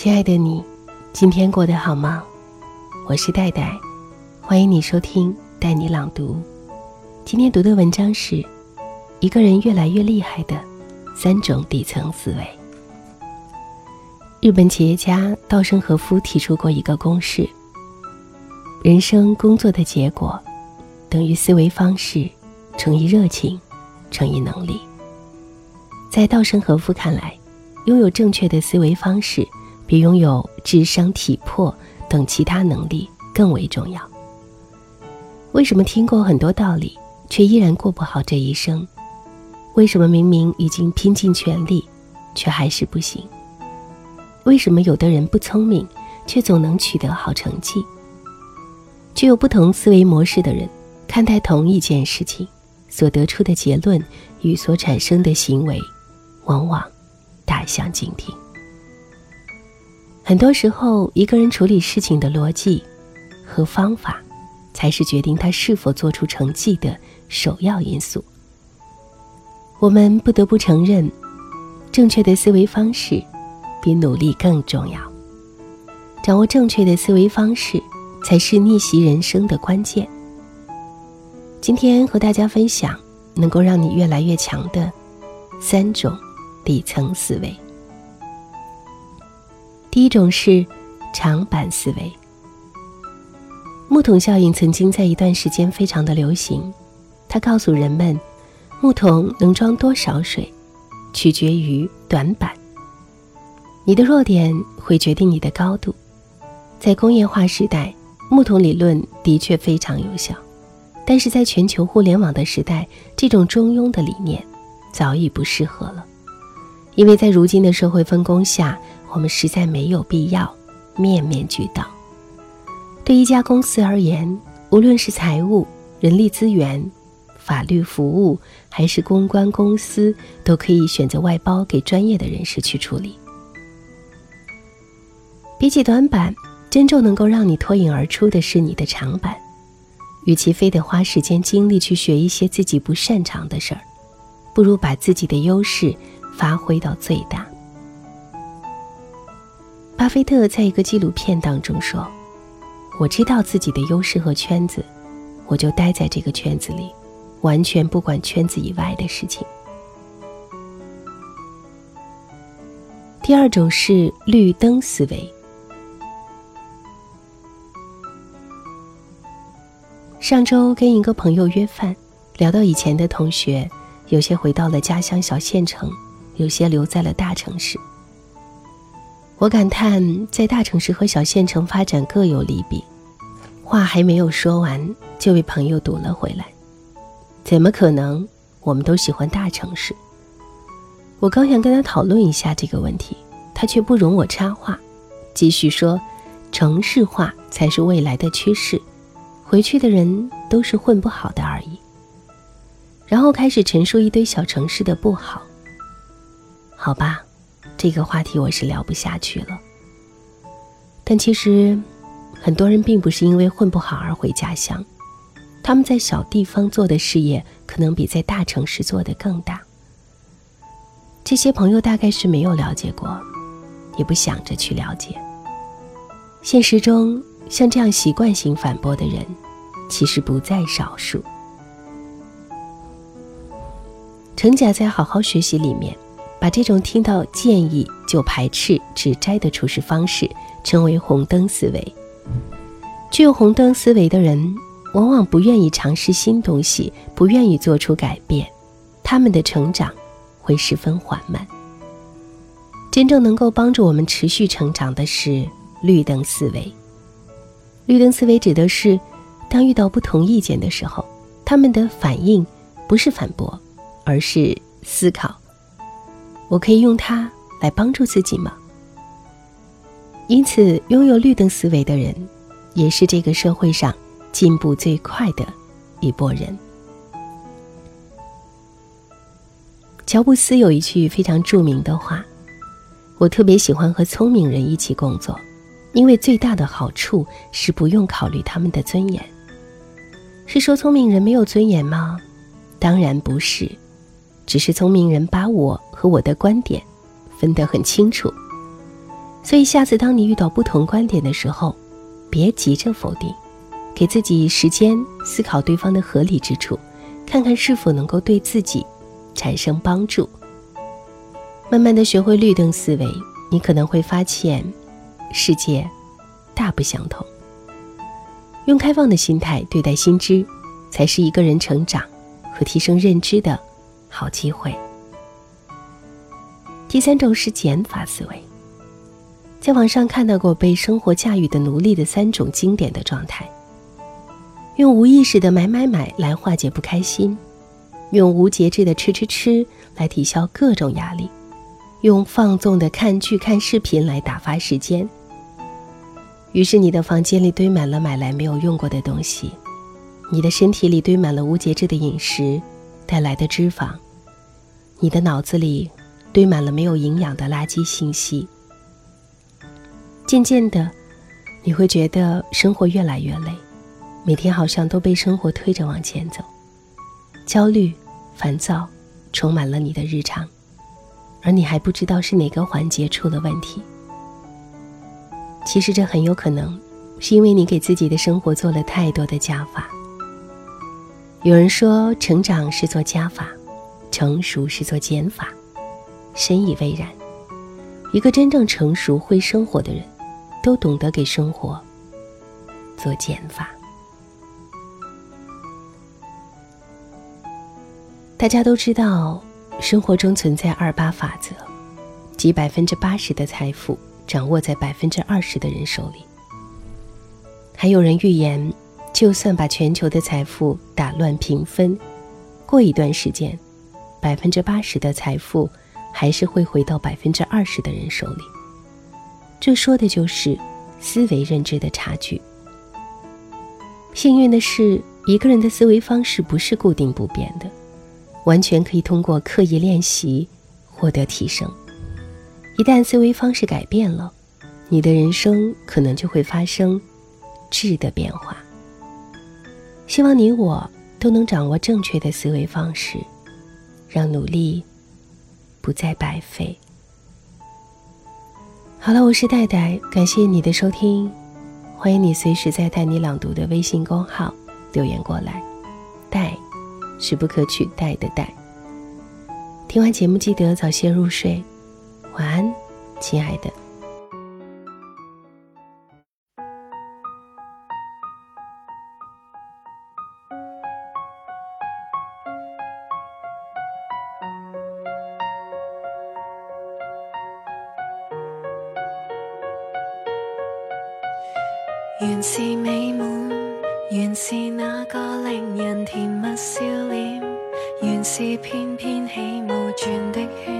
亲爱的你，今天过得好吗？我是戴戴，欢迎你收听带你朗读。今天读的文章是《一个人越来越厉害的三种底层思维》。日本企业家稻盛和夫提出过一个公式：人生工作的结果等于思维方式乘以热情乘以能力。在稻盛和夫看来，拥有正确的思维方式，比拥有智商、体魄等其他能力更为重要。为什么听过很多道理，却依然过不好这一生？为什么明明已经拼尽全力，却还是不行？为什么有的人不聪明，却总能取得好成绩？具有不同思维模式的人，看待同一件事情，所得出的结论与所产生的行为。往往大相径庭。很多时候，一个人处理事情的逻辑和方法，才是决定他是否做出成绩的首要因素。我们不得不承认，正确的思维方式比努力更重要。掌握正确的思维方式，才是逆袭人生的关键。今天和大家分享能够让你越来越强的三种。底层思维，第一种是长板思维。木桶效应曾经在一段时间非常的流行，它告诉人们，木桶能装多少水，取决于短板。你的弱点会决定你的高度。在工业化时代，木桶理论的确非常有效，但是在全球互联网的时代，这种中庸的理念早已不适合了。因为在如今的社会分工下，我们实在没有必要面面俱到。对一家公司而言，无论是财务、人力资源、法律服务，还是公关公司，都可以选择外包给专业的人士去处理。比起短板，真正能够让你脱颖而出的是你的长板。与其非得花时间精力去学一些自己不擅长的事儿，不如把自己的优势。发挥到最大。巴菲特在一个纪录片当中说：“我知道自己的优势和圈子，我就待在这个圈子里，完全不管圈子以外的事情。”第二种是绿灯思维。上周跟一个朋友约饭，聊到以前的同学，有些回到了家乡小县城。有些留在了大城市。我感叹，在大城市和小县城发展各有利弊。话还没有说完，就被朋友堵了回来。怎么可能？我们都喜欢大城市。我刚想跟他讨论一下这个问题，他却不容我插话，继续说：“城市化才是未来的趋势，回去的人都是混不好的而已。”然后开始陈述一堆小城市的不好。好吧，这个话题我是聊不下去了。但其实，很多人并不是因为混不好而回家乡，他们在小地方做的事业，可能比在大城市做的更大。这些朋友大概是没有了解过，也不想着去了解。现实中，像这样习惯性反驳的人，其实不在少数。程甲在《好好学习》里面。把这种听到建议就排斥、指摘的处事方式称为红灯思维。具有红灯思维的人，往往不愿意尝试新东西，不愿意做出改变，他们的成长会十分缓慢。真正能够帮助我们持续成长的是绿灯思维。绿灯思维指的是，当遇到不同意见的时候，他们的反应不是反驳，而是思考。我可以用它来帮助自己吗？因此，拥有绿灯思维的人，也是这个社会上进步最快的一波人。乔布斯有一句非常著名的话：“我特别喜欢和聪明人一起工作，因为最大的好处是不用考虑他们的尊严。”是说聪明人没有尊严吗？当然不是。只是聪明人把我和我的观点分得很清楚。所以下次当你遇到不同观点的时候，别急着否定，给自己时间思考对方的合理之处，看看是否能够对自己产生帮助。慢慢的学会绿灯思维，你可能会发现，世界大不相同。用开放的心态对待新知，才是一个人成长和提升认知的好机会。第三种是减法思维。在网上看到过被生活驾驭的奴隶的三种经典的状态：用无意识的买买买来化解不开心，用无节制的吃吃吃来抵消各种压力，用放纵的看剧看视频来打发时间。于是你的房间里堆满了买来没有用过的东西，你的身体里堆满了无节制的饮食带来的脂肪，你的脑子里。堆满了没有营养的垃圾信息，渐渐的，你会觉得生活越来越累，每天好像都被生活推着往前走，焦虑、烦躁充满了你的日常，而你还不知道是哪个环节出了问题。其实这很有可能是因为你给自己的生活做了太多的加法。有人说，成长是做加法，成熟是做减法。深以为然。一个真正成熟、会生活的人，都懂得给生活做减法。大家都知道，生活中存在二八法则，即百分之八十的财富掌握在百分之二十的人手里。还有人预言，就算把全球的财富打乱平分，过一段时间，百分之八十的财富。还是会回到百分之二十的人手里。这说的就是思维认知的差距。幸运的是，一个人的思维方式不是固定不变的，完全可以通过刻意练习获得提升。一旦思维方式改变了，你的人生可能就会发生质的变化。希望你我都能掌握正确的思维方式，让努力。不再白费。好了，我是戴戴，感谢你的收听，欢迎你随时在带你朗读的微信公号留言过来。戴是不可取代的戴。听完节目记得早些入睡，晚安，亲爱的。原是美满，原是那个令人甜蜜笑脸，原是翩翩起舞转的圈，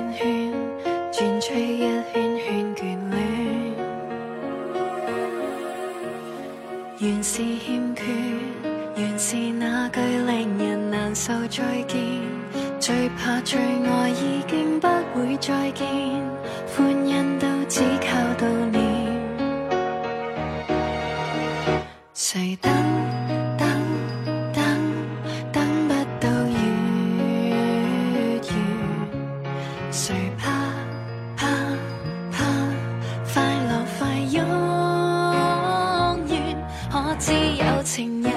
谁等等等等不到月圆？谁怕怕怕快乐快拥远？可知有情人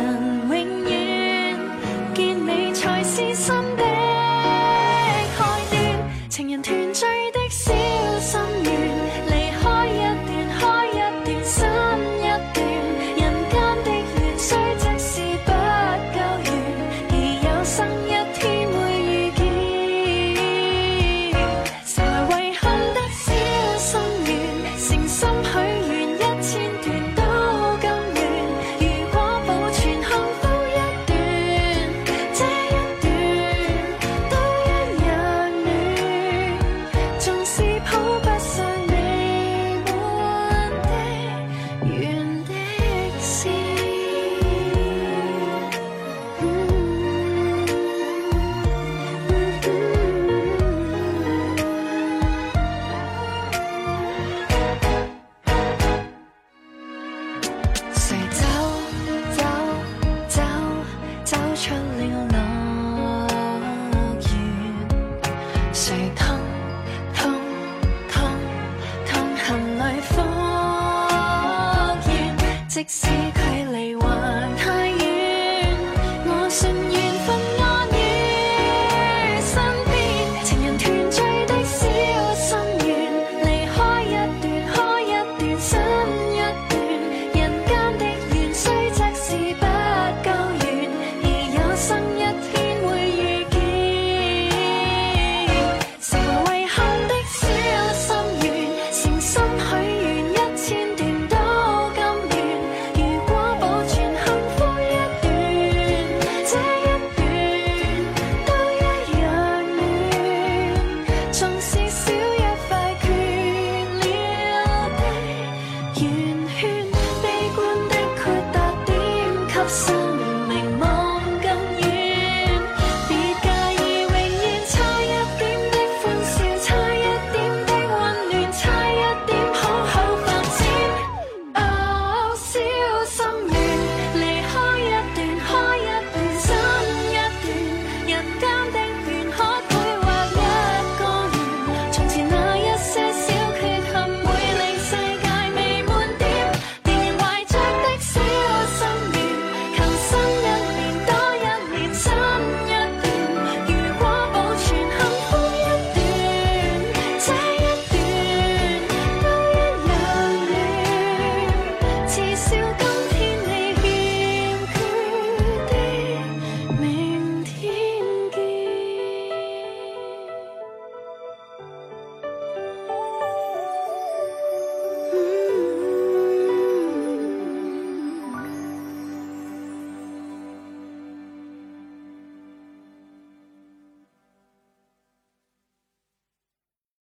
永远见你才是新的开端？情人团聚生命某